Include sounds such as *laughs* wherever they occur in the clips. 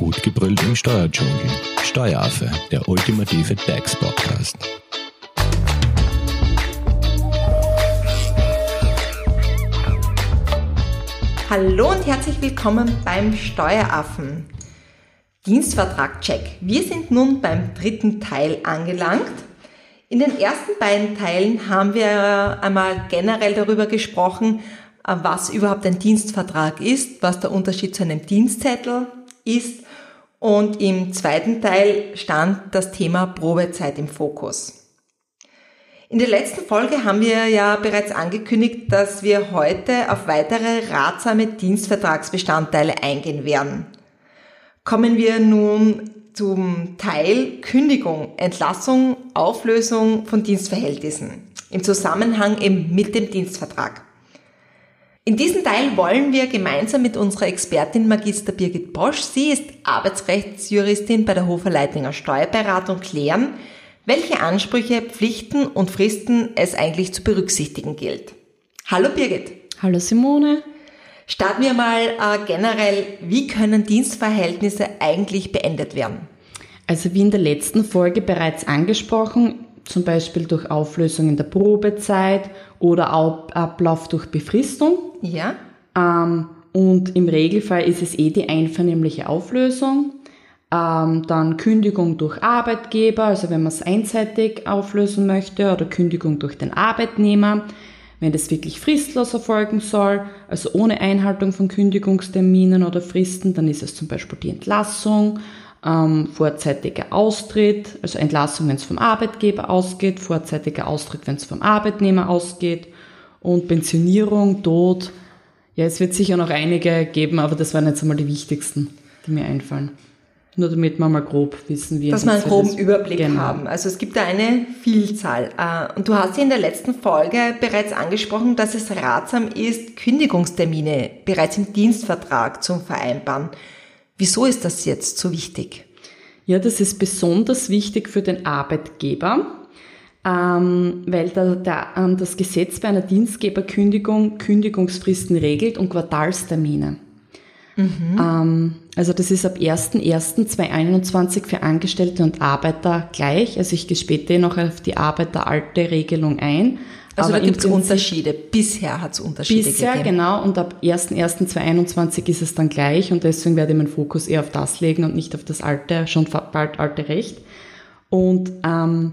Gut gebrüllt im Steuerdschungel. Steueraffe, der ultimative DAX-Podcast. Hallo und herzlich willkommen beim Steueraffen. Dienstvertrag-Check. Wir sind nun beim dritten Teil angelangt. In den ersten beiden Teilen haben wir einmal generell darüber gesprochen, was überhaupt ein Dienstvertrag ist, was der Unterschied zu einem Dienstzettel ist. Und im zweiten Teil stand das Thema Probezeit im Fokus. In der letzten Folge haben wir ja bereits angekündigt, dass wir heute auf weitere ratsame Dienstvertragsbestandteile eingehen werden. Kommen wir nun zum Teil Kündigung, Entlassung, Auflösung von Dienstverhältnissen im Zusammenhang eben mit dem Dienstvertrag. In diesem Teil wollen wir gemeinsam mit unserer Expertin Magister Birgit Bosch, sie ist Arbeitsrechtsjuristin bei der Hofer Leitinger Steuerberatung, klären, welche Ansprüche, Pflichten und Fristen es eigentlich zu berücksichtigen gilt. Hallo Birgit. Hallo Simone. Starten wir mal äh, generell, wie können Dienstverhältnisse eigentlich beendet werden? Also wie in der letzten Folge bereits angesprochen, zum Beispiel durch Auflösung in der Probezeit oder Ablauf durch Befristung. Ja. Ähm, und im Regelfall ist es eh die einvernehmliche Auflösung. Ähm, dann Kündigung durch Arbeitgeber, also wenn man es einseitig auflösen möchte, oder Kündigung durch den Arbeitnehmer. Wenn das wirklich fristlos erfolgen soll, also ohne Einhaltung von Kündigungsterminen oder Fristen, dann ist es zum Beispiel die Entlassung ähm, vorzeitiger Austritt, also Entlassung, wenn es vom Arbeitgeber ausgeht, vorzeitiger Austritt, wenn es vom Arbeitnehmer ausgeht und Pensionierung, Tod. Ja, es wird sicher noch einige geben, aber das waren jetzt einmal die wichtigsten, die mir einfallen. Nur damit wir mal grob wissen, wie Dass wir einen groben Überblick genau. haben. Also es gibt da eine Vielzahl. Äh, und du hast ja in der letzten Folge bereits angesprochen, dass es ratsam ist, Kündigungstermine bereits im Dienstvertrag zu vereinbaren. Wieso ist das jetzt so wichtig? Ja, das ist besonders wichtig für den Arbeitgeber, ähm, weil da, da, ähm, das Gesetz bei einer Dienstgeberkündigung Kündigungsfristen regelt und Quartalstermine. Mhm. Ähm, also das ist ab 1.1.2021 für Angestellte und Arbeiter gleich. Also ich gehe später noch auf die Arbeiter-alte Regelung ein. Also Aber da gibt es Unterschiede. Bisher hat es Unterschiede bisher, gegeben. genau. Und ab 1.1.2021 ist es dann gleich. Und deswegen werde ich meinen Fokus eher auf das legen und nicht auf das alte, schon bald alte Recht. Und ähm,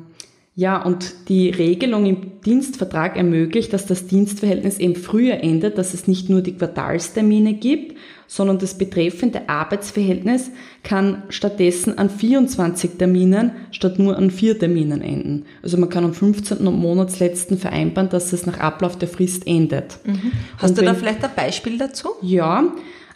ja, und die Regelung im Dienstvertrag ermöglicht, dass das Dienstverhältnis eben früher endet, dass es nicht nur die Quartalstermine gibt, sondern das betreffende Arbeitsverhältnis kann stattdessen an 24 Terminen statt nur an vier Terminen enden. Also man kann am 15. und Monatsletzten vereinbaren, dass es nach Ablauf der Frist endet. Mhm. Hast und du wenn, da vielleicht ein Beispiel dazu? Ja,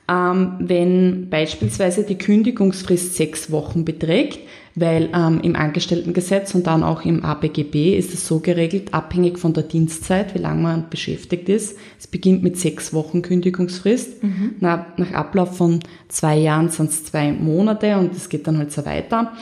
ähm, wenn beispielsweise die Kündigungsfrist sechs Wochen beträgt, weil ähm, im Angestelltengesetz und dann auch im ABGB ist es so geregelt, abhängig von der Dienstzeit, wie lange man beschäftigt ist. Es beginnt mit sechs Wochen Kündigungsfrist. Mhm. Nach, nach Ablauf von zwei Jahren sind es zwei Monate und es geht dann halt so weiter.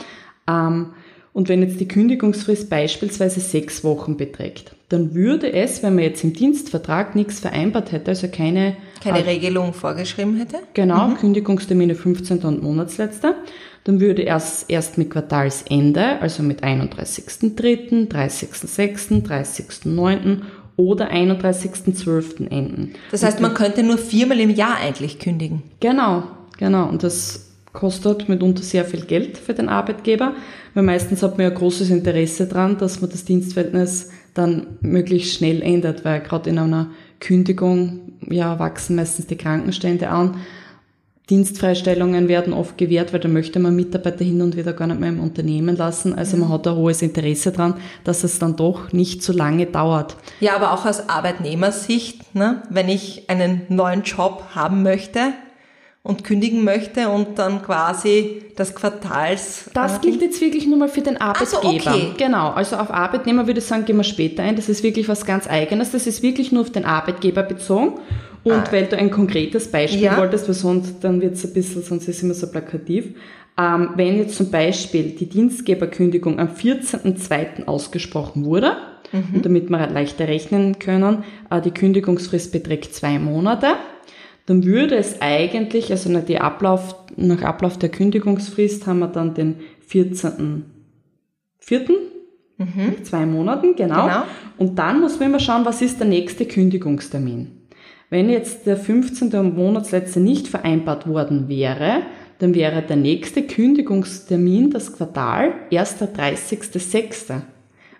Ähm, und wenn jetzt die Kündigungsfrist beispielsweise sechs Wochen beträgt, dann würde es, wenn man jetzt im Dienstvertrag nichts vereinbart hätte, also keine... Keine Regelung vorgeschrieben hätte? Genau, mhm. Kündigungstermine 15. und Monatsletzter, dann würde erst, erst mit Quartalsende, also mit 31.3., 30.6., 30.9. oder 31.12. enden. Das heißt, man könnte nur viermal im Jahr eigentlich kündigen. Genau, genau. Und das kostet mitunter sehr viel Geld für den Arbeitgeber, weil meistens hat man ja großes Interesse daran, dass man das Dienstverhältnis dann möglichst schnell ändert, weil gerade in einer Kündigung ja wachsen meistens die Krankenstände an. Dienstfreistellungen werden oft gewährt, weil da möchte man Mitarbeiter hin und wieder gar nicht mehr im Unternehmen lassen. Also man hat ein hohes Interesse daran, dass es dann doch nicht so lange dauert. Ja, aber auch aus Arbeitnehmersicht, ne? wenn ich einen neuen Job haben möchte, und kündigen möchte und dann quasi das Quartals. Das gilt jetzt wirklich nur mal für den Arbeitgeber. Also okay. Genau, also auf Arbeitnehmer würde ich sagen, gehen wir später ein. Das ist wirklich was ganz Eigenes. Das ist wirklich nur auf den Arbeitgeber bezogen. Und ah. weil du ein konkretes Beispiel ja. wolltest, weil sonst dann wird es ein bisschen, sonst ist es immer so plakativ. Ähm, wenn jetzt zum Beispiel die Dienstgeberkündigung am 14.02. ausgesprochen wurde, mhm. und damit wir leichter rechnen können, äh, die Kündigungsfrist beträgt zwei Monate, dann würde es eigentlich, also nach, Ablauf, nach Ablauf der Kündigungsfrist haben wir dann den 14.04. Mhm. Zwei Monaten, genau. genau. Und dann muss man immer schauen, was ist der nächste Kündigungstermin. Wenn jetzt der 15. Monatsletzte nicht vereinbart worden wäre, dann wäre der nächste Kündigungstermin das Quartal erst der 30.06.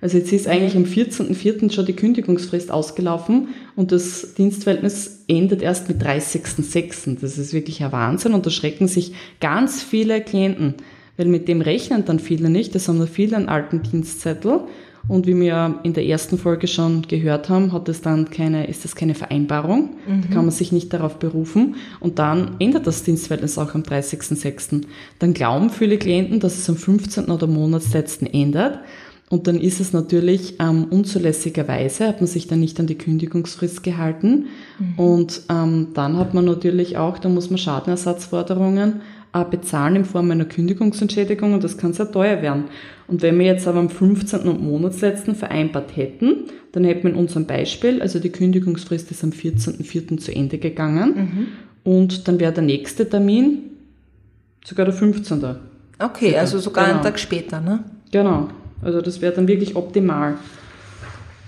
Also jetzt ist eigentlich am 14.04. schon die Kündigungsfrist ausgelaufen und das Dienstverhältnis endet erst mit 30.06. Das ist wirklich ein Wahnsinn und da schrecken sich ganz viele Klienten, weil mit dem rechnen dann viele nicht. Das haben viele einen alten Dienstzettel und wie wir in der ersten Folge schon gehört haben, hat es dann keine, ist das keine Vereinbarung. Mhm. Da kann man sich nicht darauf berufen. Und dann ändert das Dienstverhältnis auch am 30.06. Dann glauben viele Klienten, dass es am 15. oder Monatsletzten ändert. Und dann ist es natürlich ähm, unzulässigerweise, hat man sich dann nicht an die Kündigungsfrist gehalten. Mhm. Und ähm, dann hat man natürlich auch, da muss man Schadenersatzforderungen bezahlen in Form einer Kündigungsentschädigung und das kann sehr teuer werden. Und wenn wir jetzt aber am 15. und Monatsletzten vereinbart hätten, dann hätten wir in unserem Beispiel, also die Kündigungsfrist ist am 14.04. zu Ende gegangen mhm. und dann wäre der nächste Termin sogar der 15. Okay, also sogar genau. einen Tag später, ne? Genau. Also das wäre dann wirklich optimal.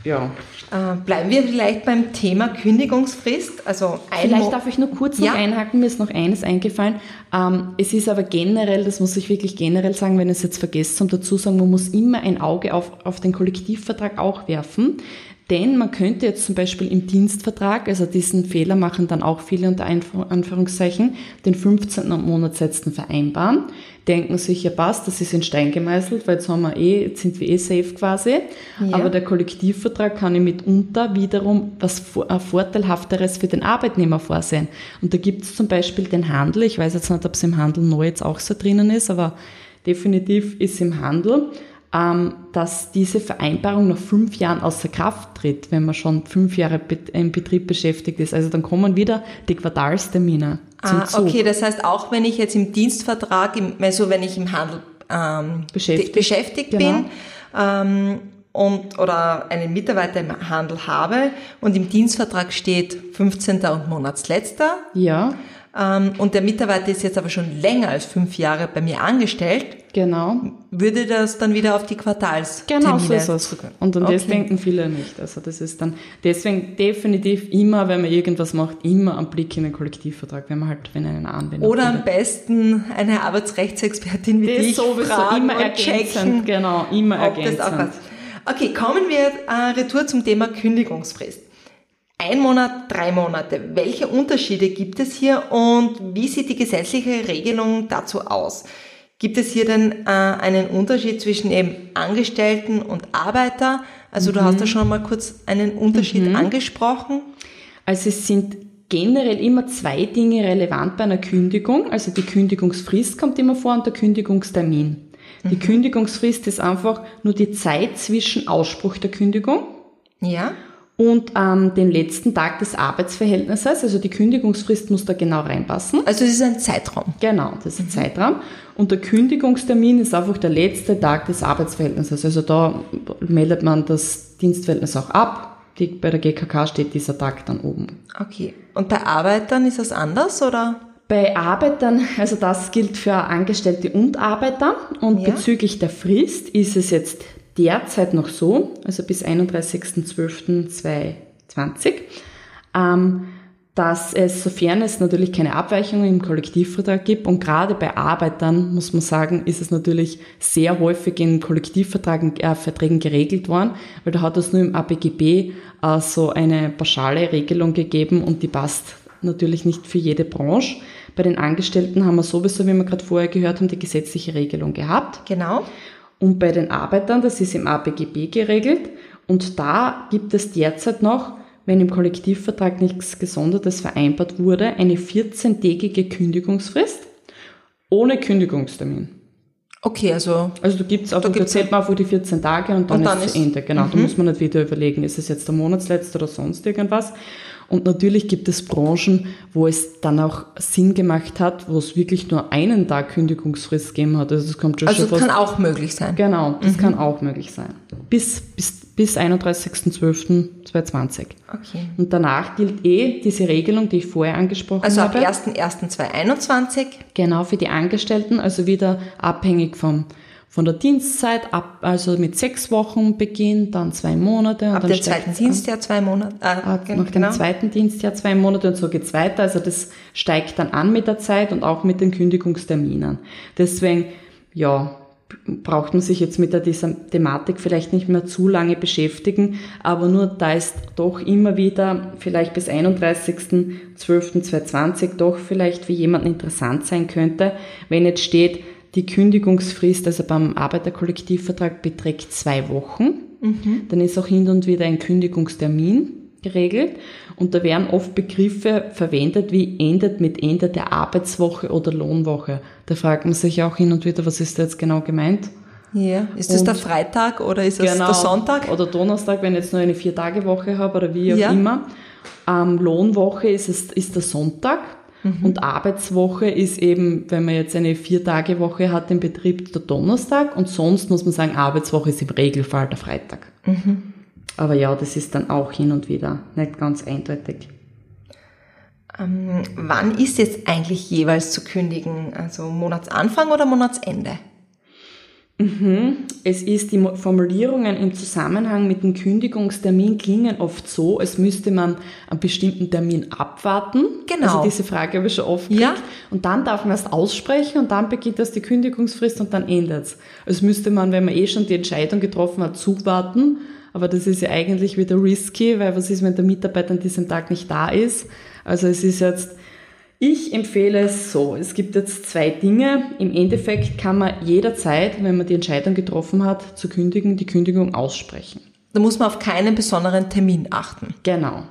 Ja. Äh, bleiben wir vielleicht beim Thema Kündigungsfrist. Also vielleicht darf ich nur kurz noch ja. einhaken, mir ist noch eines eingefallen. Ähm, es ist aber generell, das muss ich wirklich generell sagen, wenn ich es jetzt vergesse, um dazu sagen, man muss immer ein Auge auf, auf den Kollektivvertrag auch werfen. Denn man könnte jetzt zum Beispiel im Dienstvertrag, also diesen Fehler machen dann auch viele unter Anführungszeichen, den 15. Monatssätzen vereinbaren. Denken sich, ja passt, das ist in Stein gemeißelt, weil jetzt haben wir eh, jetzt sind wir eh safe quasi. Ja. Aber der Kollektivvertrag kann ich mitunter wiederum was Vorteilhafteres für den Arbeitnehmer vorsehen. Und da gibt es zum Beispiel den Handel, ich weiß jetzt nicht, ob es im Handel neu jetzt auch so drinnen ist, aber definitiv ist im Handel ähm, dass diese Vereinbarung nach fünf Jahren außer Kraft tritt, wenn man schon fünf Jahre im Betrieb beschäftigt ist. Also dann kommen wieder die Quartalstermine ah. Okay, das heißt auch, wenn ich jetzt im Dienstvertrag, also wenn ich im Handel ähm, beschäftigt, beschäftigt genau. bin ähm, und oder einen Mitarbeiter im Handel habe und im Dienstvertrag steht 15. und Monatsletzter. Ja. Ähm, und der Mitarbeiter ist jetzt aber schon länger als fünf Jahre bei mir angestellt. Genau. Würde das dann wieder auf die Quartals Genau, so ist es. Und an okay. das denken viele nicht. Also das ist dann, deswegen definitiv immer, wenn man irgendwas macht, immer einen Blick in den Kollektivvertrag, wenn man halt, wenn einen Anwendung Oder am besten eine Arbeitsrechtsexpertin wie das dich sowieso fragen immer ergänzend, genau, immer ergänzend. Okay, kommen wir äh, retour zum Thema Kündigungsfrist. Ein Monat, drei Monate. Welche Unterschiede gibt es hier und wie sieht die gesetzliche Regelung dazu aus? Gibt es hier denn äh, einen Unterschied zwischen eben Angestellten und Arbeiter? Also mhm. du hast da schon mal kurz einen Unterschied mhm. angesprochen. Also es sind generell immer zwei Dinge relevant bei einer Kündigung. Also die Kündigungsfrist kommt immer vor und der Kündigungstermin. Die mhm. Kündigungsfrist ist einfach nur die Zeit zwischen Ausspruch der Kündigung. Ja und ähm, den letzten Tag des Arbeitsverhältnisses. Also die Kündigungsfrist muss da genau reinpassen. Also es ist ein Zeitraum. Genau, das ist ein mhm. Zeitraum. Und der Kündigungstermin ist einfach der letzte Tag des Arbeitsverhältnisses. Also da meldet man das Dienstverhältnis auch ab. Die, bei der GKK steht dieser Tag dann oben. Okay. Und bei Arbeitern ist das anders oder? Bei Arbeitern, also das gilt für Angestellte und Arbeiter. Und ja. bezüglich der Frist ist es jetzt derzeit noch so, also bis 31.12.2020, ähm, dass es, sofern es natürlich keine Abweichungen im Kollektivvertrag gibt, und gerade bei Arbeitern, muss man sagen, ist es natürlich sehr häufig in Kollektivverträgen äh, geregelt worden, weil da hat es nur im ABGB äh, so eine pauschale Regelung gegeben und die passt natürlich nicht für jede Branche. Bei den Angestellten haben wir sowieso, wie wir gerade vorher gehört haben, die gesetzliche Regelung gehabt. Genau. Und bei den Arbeitern, das ist im ABGB geregelt. Und da gibt es derzeit noch, wenn im Kollektivvertrag nichts Gesondertes vereinbart wurde, eine 14-tägige Kündigungsfrist ohne Kündigungstermin. Okay, also. Also du auch, da, da zählt man einfach die 14 Tage und dann, und dann ist es Ende. Genau, mhm. da muss man nicht wieder überlegen, ist es jetzt der Monatsletzte oder sonst irgendwas. Und natürlich gibt es Branchen, wo es dann auch Sinn gemacht hat, wo es wirklich nur einen Tag Kündigungsfrist gegeben hat. Also das kommt schon Also schon kann auch möglich sein. Genau, das kann auch möglich sein. Bis, bis, bis 31.12.2020. Okay. Und danach gilt eh diese Regelung, die ich vorher angesprochen Also ab habe. 1.1.2021 Genau, für die Angestellten, also wieder abhängig vom, von der Dienstzeit, ab, also mit sechs Wochen Beginn, dann zwei Monate. Und ab dann dem zweiten. Dienstjahr zwei Monate. Ah, gen- nach dem zweiten Dienstjahr zwei Monate und so geht's weiter. Also das steigt dann an mit der Zeit und auch mit den Kündigungsterminen. Deswegen, ja, braucht man sich jetzt mit der, dieser Thematik vielleicht nicht mehr zu lange beschäftigen, aber nur da ist doch immer wieder vielleicht bis 31.12.2020 doch vielleicht für jemanden interessant sein könnte, wenn jetzt steht, die Kündigungsfrist, also beim Arbeiterkollektivvertrag beträgt zwei Wochen. Dann ist auch hin und wieder ein Kündigungstermin geregelt und da werden oft Begriffe verwendet wie endet mit Ende der Arbeitswoche oder Lohnwoche. Da fragt man sich auch hin und wieder, was ist da jetzt genau gemeint? Ja. Ist das Und- der Freitag oder ist das der Sonntag? Oder Donnerstag, wenn ich jetzt nur eine Vier-Tage-Woche habe oder wie auch Ja. immer. Ähm, Lohnwoche ist, es, ist der Sonntag Mhm. und Arbeitswoche ist eben, wenn man jetzt eine Vier-Tage-Woche hat im Betrieb, der Donnerstag und sonst muss man sagen, Arbeitswoche ist im Regelfall der Freitag. Mhm. Aber ja, das ist dann auch hin und wieder nicht ganz eindeutig. Ähm, wann ist jetzt eigentlich jeweils zu kündigen? Also Monatsanfang oder Monatsende? Es ist, die Formulierungen im Zusammenhang mit dem Kündigungstermin klingen oft so, als müsste man einen bestimmten Termin abwarten. Genau. Also diese Frage habe ich schon oft Ja. Und dann darf man erst aussprechen und dann beginnt erst die Kündigungsfrist und dann endet's. Als müsste man, wenn man eh schon die Entscheidung getroffen hat, zuwarten. Aber das ist ja eigentlich wieder risky, weil was ist, wenn der Mitarbeiter an diesem Tag nicht da ist? Also es ist jetzt, ich empfehle es so. Es gibt jetzt zwei Dinge. Im Endeffekt kann man jederzeit, wenn man die Entscheidung getroffen hat, zu kündigen, die Kündigung aussprechen. Da muss man auf keinen besonderen Termin achten. Genau.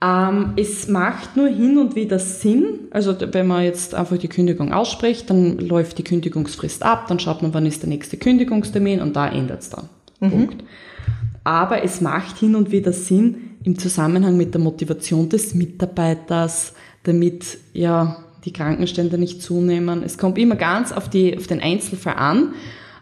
Ähm, es macht nur hin und wieder Sinn, also wenn man jetzt einfach die Kündigung ausspricht, dann läuft die Kündigungsfrist ab, dann schaut man, wann ist der nächste Kündigungstermin und da ändert es dann. Punkt. Aber es macht hin und wieder Sinn im Zusammenhang mit der Motivation des Mitarbeiters, damit ja die Krankenstände nicht zunehmen. Es kommt immer ganz auf, die, auf den Einzelfall an.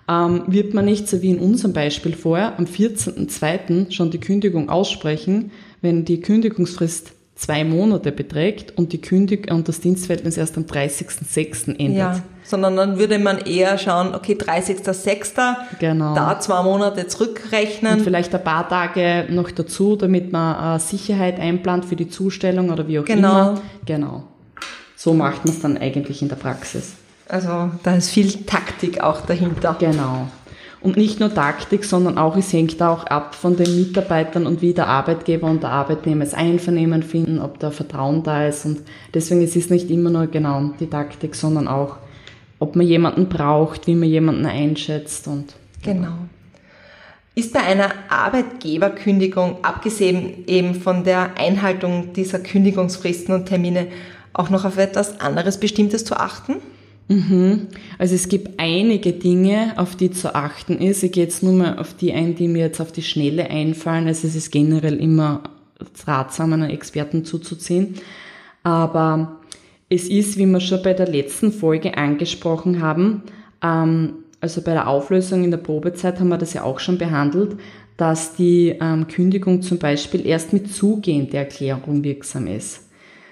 Ähm, wird man nicht, so wie in unserem Beispiel vorher, am 14.02. schon die Kündigung aussprechen, wenn die Kündigungsfrist zwei Monate beträgt und die Kündig und das Dienstverhältnis erst am 30.06. endet. Ja. Sondern dann würde man eher schauen, okay, 30.06. Genau. Da zwei Monate Und zurückrechnen. vielleicht ein paar Tage noch dazu, damit man äh, Sicherheit einplant für die Zustellung oder wie auch Genau. immer. Genau. So macht man es dann eigentlich in der Praxis. Also da ist viel Taktik auch dahinter. Genau. Und nicht nur Taktik, sondern auch, es hängt auch ab von den Mitarbeitern und wie der Arbeitgeber und der Arbeitnehmer es Einvernehmen finden, ob da Vertrauen da ist. Und deswegen ist es nicht immer nur genau die Taktik, sondern auch, ob man jemanden braucht, wie man jemanden einschätzt und Genau. Ist bei einer Arbeitgeberkündigung, abgesehen eben von der Einhaltung dieser Kündigungsfristen und Termine, auch noch auf etwas anderes Bestimmtes zu achten? Also es gibt einige Dinge, auf die zu achten ist. Ich gehe jetzt nur mal auf die ein, die mir jetzt auf die Schnelle einfallen. Also es ist generell immer ratsam, einen Experten zuzuziehen. Aber es ist, wie wir schon bei der letzten Folge angesprochen haben, ähm, also bei der Auflösung in der Probezeit haben wir das ja auch schon behandelt, dass die ähm, Kündigung zum Beispiel erst mit Zugehen der Erklärung wirksam ist.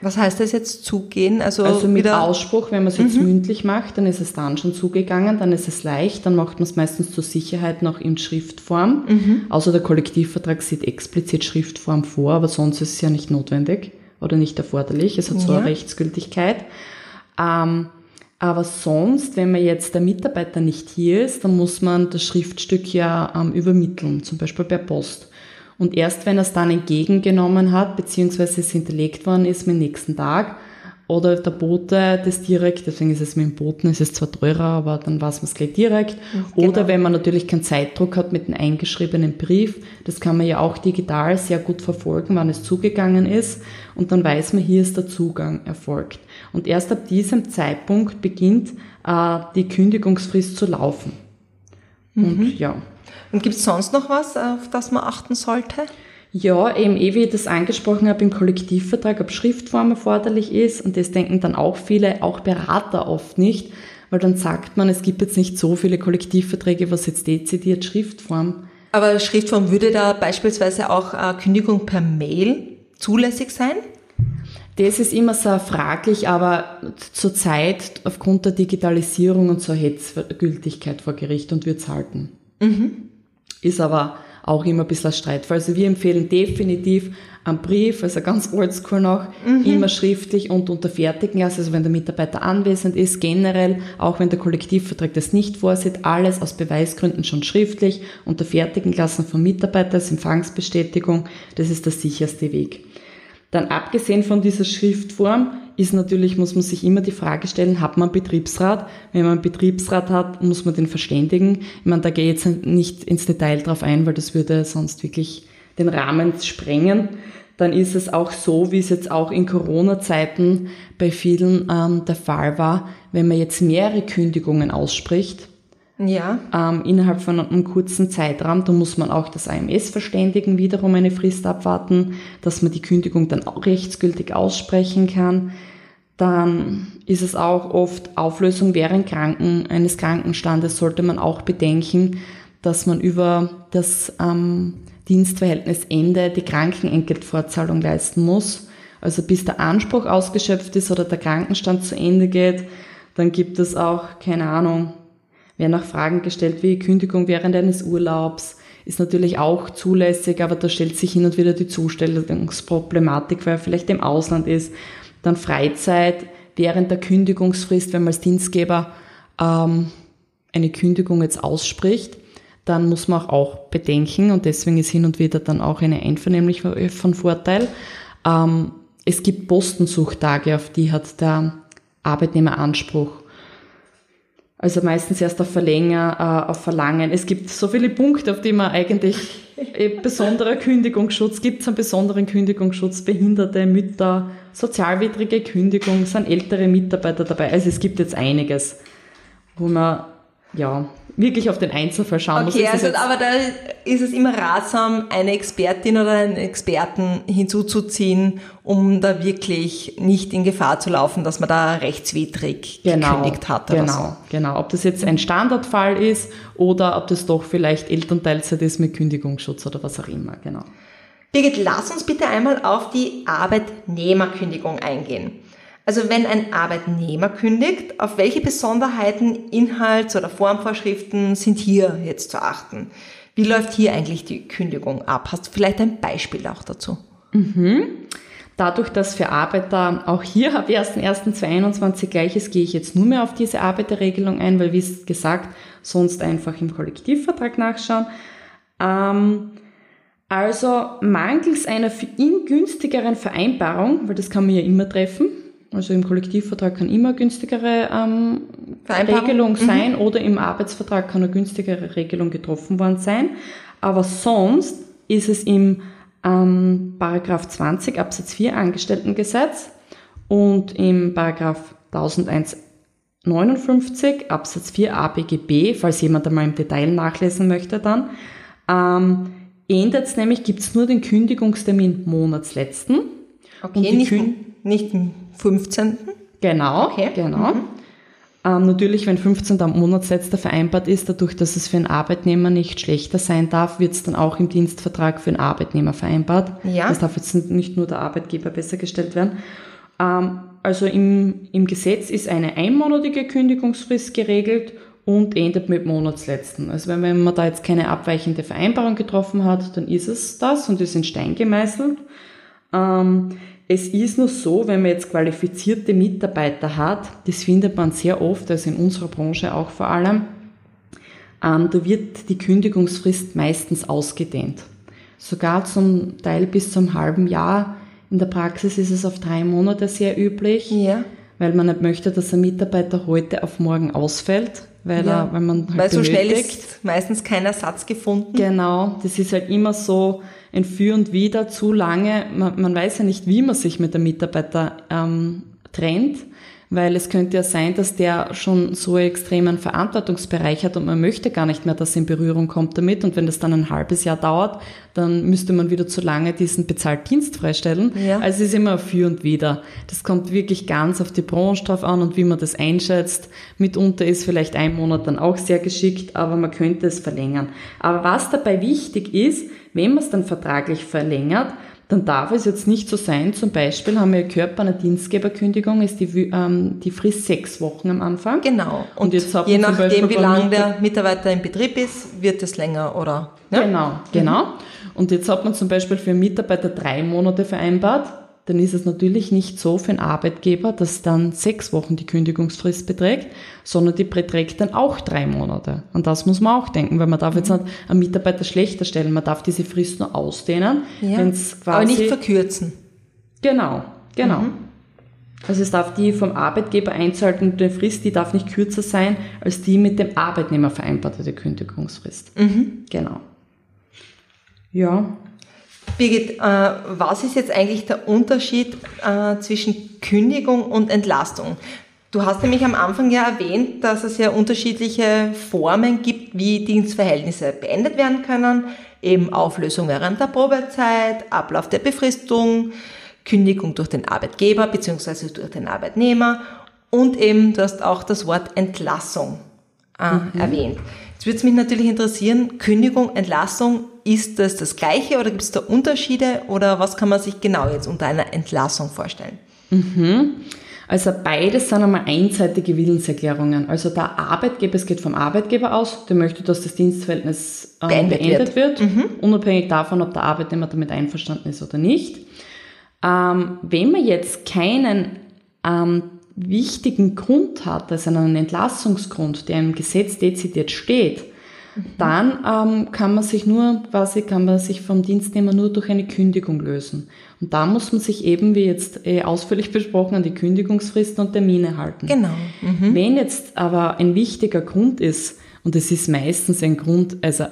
Was heißt das jetzt zugehen? Also, Also mit wieder, Ausspruch, wenn man es jetzt mündlich macht, dann ist es dann schon zugegangen, dann ist es leicht, dann macht man es meistens zur Sicherheit noch in Schriftform. Außer der Kollektivvertrag sieht explizit Schriftform vor, aber sonst ist es ja nicht notwendig oder nicht erforderlich. Es hat so Ja. eine Rechtsgültigkeit. Ähm, aber sonst, wenn man jetzt der Mitarbeiter nicht hier ist, dann muss man das Schriftstück ja ähm, übermitteln, zum Beispiel per Post. Und erst wenn er es dann entgegengenommen hat, beziehungsweise es hinterlegt worden ist dem nächsten Tag, oder der Bote das direkt, deswegen ist es mit dem Boten, es ist zwar teurer, aber dann weiß man es gleich direkt. Genau. Oder wenn man natürlich keinen Zeitdruck hat mit einem eingeschriebenen Brief, das kann man ja auch digital sehr gut verfolgen, wann es zugegangen ist. Und dann weiß man, hier ist der Zugang erfolgt. Und erst ab diesem Zeitpunkt beginnt äh, die Kündigungsfrist zu laufen. Mhm. Und ja. Und gibt es sonst noch was, auf das man achten sollte? Ja, eben, eh, wie ich das angesprochen habe, im Kollektivvertrag, ob Schriftform erforderlich ist. Und das denken dann auch viele, auch Berater oft nicht, weil dann sagt man, es gibt jetzt nicht so viele Kollektivverträge, was jetzt dezidiert Schriftform. Aber Schriftform würde da beispielsweise auch äh, Kündigung per Mail zulässig sein? Das ist immer sehr fraglich, aber zurzeit aufgrund der Digitalisierung und so hätte es Gültigkeit vor Gericht und wird es halten. Mhm. Ist aber auch immer ein bisschen ein Streitfall. Also wir empfehlen definitiv einen Brief, also ganz oldschool noch, mhm. immer schriftlich und unterfertigen lassen, also wenn der Mitarbeiter anwesend ist, generell, auch wenn der Kollektivvertrag das nicht vorsieht, alles aus Beweisgründen schon schriftlich unterfertigen lassen vom Mitarbeiter als Empfangsbestätigung, das ist der sicherste Weg. Dann abgesehen von dieser Schriftform ist natürlich, muss man sich immer die Frage stellen, hat man einen Betriebsrat? Wenn man einen Betriebsrat hat, muss man den verständigen. Ich meine, da gehe ich jetzt nicht ins Detail drauf ein, weil das würde sonst wirklich den Rahmen sprengen. Dann ist es auch so, wie es jetzt auch in Corona-Zeiten bei vielen ähm, der Fall war, wenn man jetzt mehrere Kündigungen ausspricht, ja. Ähm, innerhalb von einem kurzen Zeitraum. Da muss man auch das AMS verständigen, wiederum eine Frist abwarten, dass man die Kündigung dann auch rechtsgültig aussprechen kann. Dann ist es auch oft Auflösung während Kranken, eines Krankenstandes, sollte man auch bedenken, dass man über das ähm, Dienstverhältnisende die Krankenentgeltfortzahlung leisten muss. Also bis der Anspruch ausgeschöpft ist oder der Krankenstand zu Ende geht, dann gibt es auch, keine Ahnung, werden auch Fragen gestellt wie Kündigung während eines Urlaubs, ist natürlich auch zulässig, aber da stellt sich hin und wieder die Zustellungsproblematik, weil er vielleicht im Ausland ist. Dann Freizeit während der Kündigungsfrist, wenn man als Dienstgeber ähm, eine Kündigung jetzt ausspricht, dann muss man auch bedenken und deswegen ist hin und wieder dann auch eine Einvernehmlichkeit von Vorteil. Ähm, es gibt Postensuchtage, auf die hat der Arbeitnehmer Anspruch. Also meistens erst auf Verlänger, äh, auf Verlangen. Es gibt so viele Punkte, auf die man eigentlich *laughs* äh, besonderer Kündigungsschutz, gibt es einen besonderen Kündigungsschutz, behinderte Mütter, sozialwidrige Kündigung, sind ältere Mitarbeiter dabei. Also es gibt jetzt einiges, wo man ja wirklich auf den Einzelfall schauen okay, muss. Okay, also, aber da ist es immer ratsam, eine Expertin oder einen Experten hinzuzuziehen, um da wirklich nicht in Gefahr zu laufen, dass man da rechtswidrig genau, gekündigt hat. Oder genau, so. genau. Ob das jetzt ein Standardfall ist oder ob das doch vielleicht Elternteilzeit ist mit Kündigungsschutz oder was auch immer, genau. Birgit, lass uns bitte einmal auf die Arbeitnehmerkündigung eingehen. Also wenn ein Arbeitnehmer kündigt, auf welche Besonderheiten, Inhalts- oder Formvorschriften sind hier jetzt zu achten? Wie läuft hier eigentlich die Kündigung ab? Hast du vielleicht ein Beispiel auch dazu? Mhm. Dadurch, dass für Arbeiter auch hier ab 1.1.2021 gleich ist, gehe ich jetzt nur mehr auf diese Arbeiterregelung ein, weil wie gesagt, sonst einfach im Kollektivvertrag nachschauen. Ähm, also mangels einer für ihn günstigeren Vereinbarung, weil das kann man ja immer treffen, also im Kollektivvertrag kann immer günstigere ähm, Regelung mhm. sein mhm. oder im Arbeitsvertrag kann eine günstigere Regelung getroffen worden sein. Aber sonst ist es im ähm, Paragraph 20 Absatz 4 Angestelltengesetz und im Paragraph 1159 Absatz 4 ABGB, falls jemand einmal im Detail nachlesen möchte dann, ähm, ändert es nämlich, gibt es nur den Kündigungstermin Monatsletzten. Okay, nicht, nicht im 15. Genau, okay. genau. Mhm. Ähm, natürlich, wenn 15. am Monatsletzter vereinbart ist, dadurch, dass es für einen Arbeitnehmer nicht schlechter sein darf, wird es dann auch im Dienstvertrag für einen Arbeitnehmer vereinbart. Ja. Das darf jetzt nicht nur der Arbeitgeber besser gestellt werden. Ähm, also im, im Gesetz ist eine einmonatige Kündigungsfrist geregelt und endet mit Monatsletzten. Also wenn, wenn man da jetzt keine abweichende Vereinbarung getroffen hat, dann ist es das und ist in Stein gemeißelt. Ähm, es ist nur so, wenn man jetzt qualifizierte Mitarbeiter hat, das findet man sehr oft, also in unserer Branche auch vor allem, ähm, da wird die Kündigungsfrist meistens ausgedehnt. Sogar zum Teil bis zum halben Jahr. In der Praxis ist es auf drei Monate sehr üblich, ja. weil man nicht möchte, dass ein Mitarbeiter heute auf morgen ausfällt, weil, ja. er, weil man halt Weil so schnell ist meistens kein Ersatz gefunden. Genau, das ist halt immer so, und Wider zu lange. Man, man weiß ja nicht, wie man sich mit dem Mitarbeiter ähm, trennt, Weil es könnte ja sein, dass der schon so extremen Verantwortungsbereich hat und man möchte gar nicht mehr, dass er in Berührung kommt damit. Und wenn das dann ein halbes Jahr dauert, dann müsste man wieder zu lange diesen bezahlten Dienst freistellen. Ja. Also es ist immer für und wieder. Das kommt wirklich ganz auf die Branche drauf an und wie man das einschätzt. Mitunter ist vielleicht ein Monat dann auch sehr geschickt, aber man könnte es verlängern. Aber was dabei wichtig ist, wenn man es dann vertraglich verlängert, dann darf es jetzt nicht so sein, zum Beispiel haben wir gehört, bei einer Dienstgeberkündigung ist die, ähm, die Frist sechs Wochen am Anfang. Genau. Und, und jetzt je nachdem, wie lange der Mitarbeiter im Betrieb ist, wird es länger oder? Ja? Genau, genau. Und jetzt hat man zum Beispiel für einen Mitarbeiter drei Monate vereinbart dann ist es natürlich nicht so für einen Arbeitgeber, dass dann sechs Wochen die Kündigungsfrist beträgt, sondern die beträgt dann auch drei Monate. Und das muss man auch denken, weil man darf jetzt nicht einen Mitarbeiter schlechter stellen, man darf diese Frist nur ausdehnen, ja, wenn es quasi... Aber nicht verkürzen. Genau, genau. Mhm. Also es darf die vom Arbeitgeber einzuhaltende Frist, die darf nicht kürzer sein als die mit dem Arbeitnehmer vereinbarte Kündigungsfrist. Mhm. Genau. Ja, Birgit, äh, was ist jetzt eigentlich der Unterschied äh, zwischen Kündigung und Entlastung? Du hast nämlich am Anfang ja erwähnt, dass es ja unterschiedliche Formen gibt, wie Dienstverhältnisse beendet werden können. Eben Auflösung während der Probezeit, Ablauf der Befristung, Kündigung durch den Arbeitgeber bzw. durch den Arbeitnehmer und eben, du hast auch das Wort Entlassung äh, mhm. erwähnt. Jetzt würde es mich natürlich interessieren, Kündigung, Entlassung, ist das das Gleiche oder gibt es da Unterschiede oder was kann man sich genau jetzt unter einer Entlassung vorstellen? Mhm. Also beides sind einmal einseitige Willenserklärungen. Also der Arbeitgeber, es geht vom Arbeitgeber aus, der möchte, dass das Dienstverhältnis ähm, beendet, beendet, wird, wird mhm. unabhängig davon, ob der Arbeitnehmer damit einverstanden ist oder nicht. Ähm, wenn man jetzt keinen ähm, wichtigen Grund hat, also einen Entlassungsgrund, der im Gesetz dezidiert steht, dann ähm, kann man sich nur, quasi kann man sich vom Dienstnehmer nur durch eine Kündigung lösen. Und da muss man sich eben, wie jetzt äh, ausführlich *laughs* besprochen, an die Kündigungsfristen und Termine halten. Genau. Mhm. Wenn jetzt aber ein wichtiger Grund ist, und es ist meistens ein Grund, also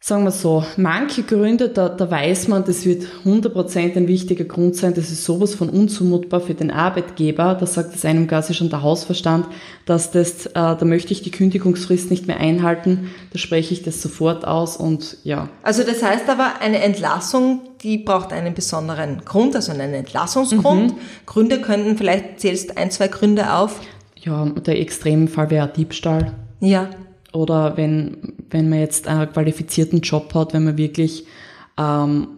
sagen wir so, manche Gründe, da, da weiß man, das wird 100% ein wichtiger Grund sein, das ist sowas von unzumutbar für den Arbeitgeber, da sagt es einem quasi schon der Hausverstand, dass das, äh, da möchte ich die Kündigungsfrist nicht mehr einhalten, da spreche ich das sofort aus und ja. Also das heißt aber, eine Entlassung, die braucht einen besonderen Grund, also einen Entlassungsgrund. Mhm. Gründe könnten, vielleicht zählst ein, zwei Gründe auf. Ja, der Extremfall wäre Diebstahl. Ja. Oder wenn, wenn man jetzt einen qualifizierten Job hat, wenn man wirklich ähm,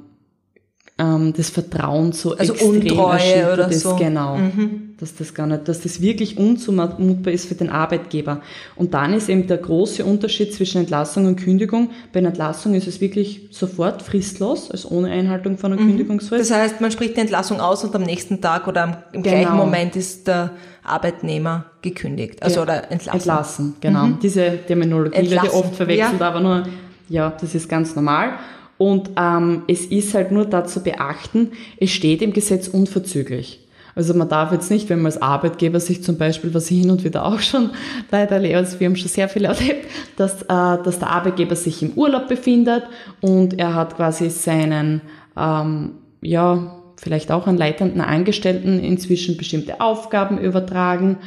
ähm, das Vertrauen so also extrem Untreue oder ist, so. genau, mhm. dass das gar nicht, dass das wirklich unzumutbar ist für den Arbeitgeber. Und dann ist eben der große Unterschied zwischen Entlassung und Kündigung. Bei einer Entlassung ist es wirklich sofort fristlos, also ohne Einhaltung von einer mhm. Kündigungsfrist. Das heißt, man spricht die Entlassung aus und am nächsten Tag oder im genau. gleichen Moment ist der Arbeitnehmer gekündigt, also ja, oder entlassen. Entlassen, genau. Mhm. Diese Terminologie entlassen. wird ja oft verwechselt, ja. aber nur, ja, das ist ganz normal. Und ähm, es ist halt nur dazu beachten, es steht im Gesetz unverzüglich. Also man darf jetzt nicht, wenn man als Arbeitgeber sich zum Beispiel, was ich hin und wieder auch schon leider also wir haben schon sehr viel erlebt, dass, äh, dass der Arbeitgeber sich im Urlaub befindet und er hat quasi seinen, ähm, ja, vielleicht auch an leitenden Angestellten inzwischen bestimmte Aufgaben übertragen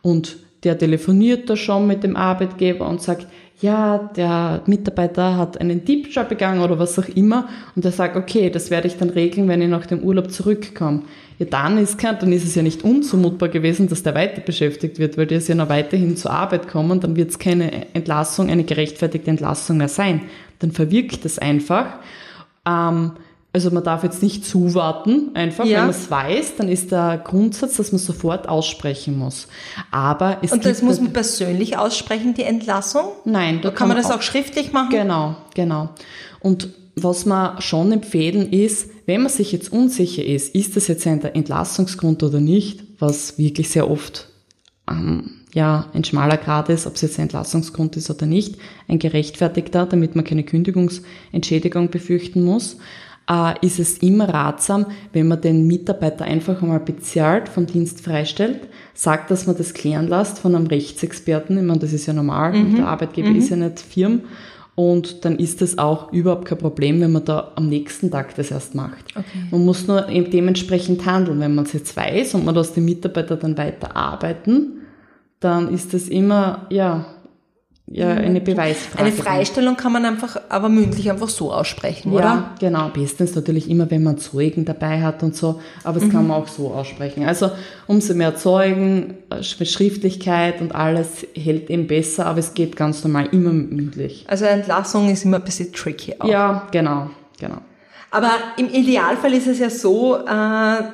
und der telefoniert da schon mit dem Arbeitgeber und sagt, ja, der Mitarbeiter hat einen Diebstahl begangen oder was auch immer und er sagt, okay, das werde ich dann regeln, wenn ich nach dem Urlaub zurückkomme. Ja, dann ist, dann ist es ja nicht unzumutbar gewesen, dass der weiter beschäftigt wird, weil der ist ja noch weiterhin zur Arbeit kommen, dann wird es keine Entlassung, eine gerechtfertigte Entlassung mehr sein. Dann verwirkt es einfach. Ähm, also man darf jetzt nicht zuwarten, einfach, ja. wenn man es weiß, dann ist der Grundsatz, dass man sofort aussprechen muss. Aber es Und das muss man persönlich aussprechen, die Entlassung? Nein. Da kann, kann man das auch, auch schriftlich machen? Genau, genau. Und was man schon empfehlen ist, wenn man sich jetzt unsicher ist, ist das jetzt ein Entlassungsgrund oder nicht, was wirklich sehr oft ähm, ja ein schmaler Grad ist, ob es jetzt ein Entlassungsgrund ist oder nicht, ein gerechtfertigter, damit man keine Kündigungsentschädigung befürchten muss äh, ist es immer ratsam, wenn man den Mitarbeiter einfach einmal bezahlt, vom Dienst freistellt, sagt, dass man das klären lässt von einem Rechtsexperten. Ich meine, das ist ja normal, mhm. der Arbeitgeber mhm. ist ja nicht Firm. Und dann ist das auch überhaupt kein Problem, wenn man da am nächsten Tag das erst macht. Okay. Man muss nur dementsprechend handeln. Wenn man es jetzt weiß und man lässt die Mitarbeiter dann weiter arbeiten, dann ist das immer, ja, ja, eine Beweisfrage. Eine Freistellung kann man einfach, aber mündlich einfach so aussprechen, oder? Ja, genau. Bestens natürlich immer, wenn man Zeugen dabei hat und so, aber es mhm. kann man auch so aussprechen. Also umso mehr Zeugen, Schriftlichkeit und alles hält eben besser, aber es geht ganz normal immer mündlich. Also Entlassung ist immer ein bisschen tricky auch. Ja, genau, genau. Aber im Idealfall ist es ja so, äh,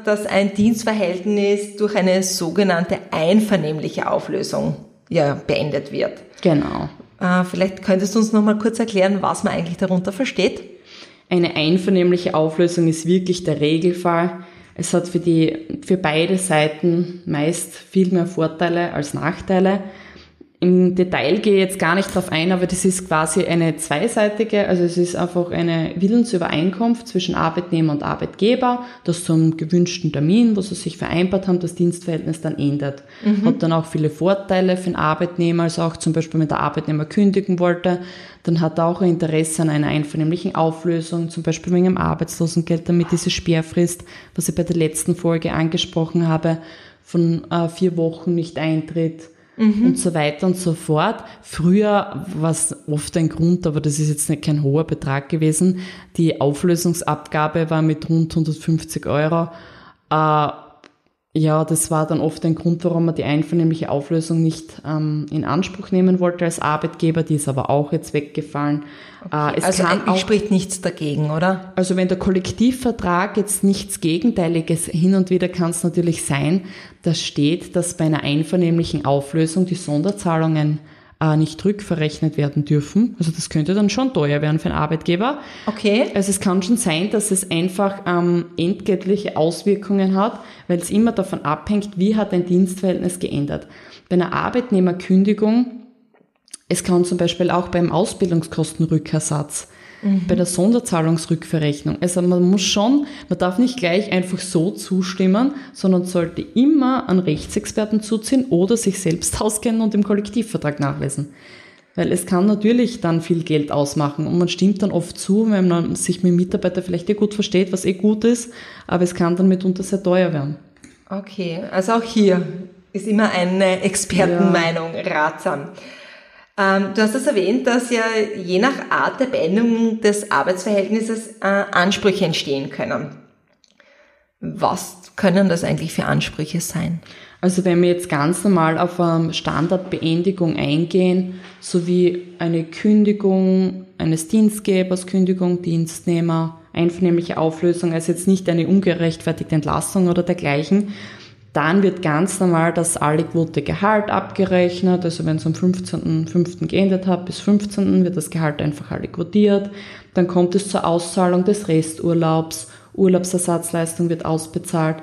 dass ein Dienstverhältnis durch eine sogenannte einvernehmliche Auflösung ja, beendet wird. Genau. Äh, vielleicht könntest du uns noch mal kurz erklären, was man eigentlich darunter versteht? Eine einvernehmliche Auflösung ist wirklich der Regelfall. Es hat für die, für beide Seiten meist viel mehr Vorteile als Nachteile. Im Detail gehe ich jetzt gar nicht drauf ein, aber das ist quasi eine zweiseitige, also es ist einfach eine Willensübereinkunft zwischen Arbeitnehmer und Arbeitgeber, das zum gewünschten Termin, wo sie sich vereinbart haben, das Dienstverhältnis dann ändert. Mhm. Hat dann auch viele Vorteile für den Arbeitnehmer, also auch zum Beispiel, wenn der Arbeitnehmer kündigen wollte, dann hat er auch ein Interesse an einer einvernehmlichen Auflösung, zum Beispiel wegen dem Arbeitslosengeld, damit diese Sperrfrist, was ich bei der letzten Folge angesprochen habe, von äh, vier Wochen nicht eintritt mhm. und so weiter und so fort. Früher war es oft ein Grund, aber das ist jetzt nicht kein hoher Betrag gewesen. Die Auflösungsabgabe war mit rund 150 Euro. Äh, ja, das war dann oft ein Grund, warum man die einvernehmliche Auflösung nicht ähm, in Anspruch nehmen wollte als Arbeitgeber. Die ist aber auch jetzt weggefallen. Okay. Äh, also eigentlich auch, spricht nichts dagegen, oder? Also wenn der Kollektivvertrag jetzt nichts Gegenteiliges, hin und wieder kann es natürlich sein, dass steht, dass bei einer einvernehmlichen Auflösung die Sonderzahlungen äh, nicht rückverrechnet werden dürfen. Also das könnte dann schon teuer werden für einen Arbeitgeber. Okay. Also es kann schon sein, dass es einfach ähm, entgeltliche Auswirkungen hat, weil es immer davon abhängt, wie hat ein Dienstverhältnis geändert. Bei einer Arbeitnehmerkündigung, es kann zum Beispiel auch beim Ausbildungskostenrückersatz mhm. bei der Sonderzahlungsrückverrechnung. Also man muss schon, man darf nicht gleich einfach so zustimmen, sondern sollte immer an Rechtsexperten zuziehen oder sich selbst *laughs* auskennen und im Kollektivvertrag nachlesen. Weil es kann natürlich dann viel Geld ausmachen und man stimmt dann oft zu, wenn man sich mit dem Mitarbeiter vielleicht eh gut versteht, was eh gut ist, aber es kann dann mitunter sehr teuer werden. Okay, also auch hier ist immer eine Expertenmeinung ja. ratsam. Ähm, du hast es erwähnt, dass ja je nach Art der Beendigung des Arbeitsverhältnisses äh, Ansprüche entstehen können. Was können das eigentlich für Ansprüche sein? Also wenn wir jetzt ganz normal auf eine Standardbeendigung eingehen, sowie eine Kündigung eines Dienstgebers, Kündigung, Dienstnehmer, einvernehmliche Auflösung, also jetzt nicht eine ungerechtfertigte Entlassung oder dergleichen, dann wird ganz normal das alliquote Gehalt abgerechnet. Also wenn es am 15.05. geendet hat, bis 15. wird das Gehalt einfach alliquotiert. Dann kommt es zur Auszahlung des Resturlaubs. Urlaubsersatzleistung wird ausbezahlt.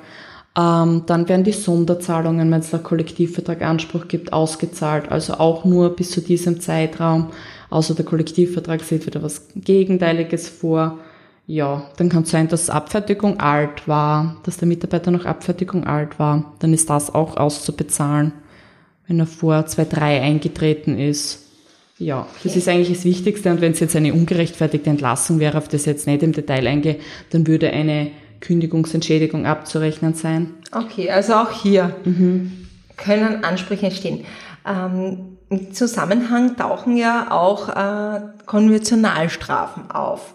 Ähm, dann werden die Sonderzahlungen, wenn es da Kollektivvertrag Anspruch gibt, ausgezahlt. Also auch nur bis zu diesem Zeitraum. Außer der Kollektivvertrag sieht wieder was Gegenteiliges vor ja, dann kann es sein, dass Abfertigung alt war, dass der Mitarbeiter noch Abfertigung alt war. Dann ist das auch auszubezahlen, wenn er vor 2.3 eingetreten ist. Ja, das ist eigentlich das Wichtigste. Und wenn es jetzt eine ungerechtfertigte Entlassung wäre, auf das jetzt nicht im Detail eingehe, dann würde eine Kündigungsentschädigung abzurechnen sein. Okay, also auch hier mhm. können Ansprüche entstehen. Ähm, Im Zusammenhang tauchen ja auch äh, Konventionalstrafen auf.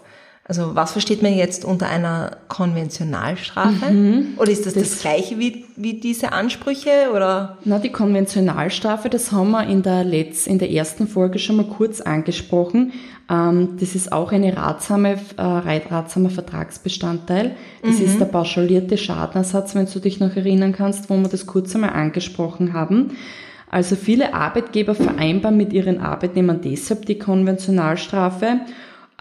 Also was versteht man jetzt unter einer Konventionalstrafe? Mhm. Oder ist das, das das gleiche wie, wie diese Ansprüche? Oder? Na, die Konventionalstrafe, das haben wir in der, Letz-, in der ersten Folge schon mal kurz angesprochen. Ähm, das ist auch eine ratsame, äh, ratsamer Vertragsbestandteil. Das mhm. ist der pauschalierte Schadenersatz, wenn du dich noch erinnern kannst, wo wir das kurz einmal angesprochen haben. Also viele Arbeitgeber vereinbaren mit ihren Arbeitnehmern deshalb die Konventionalstrafe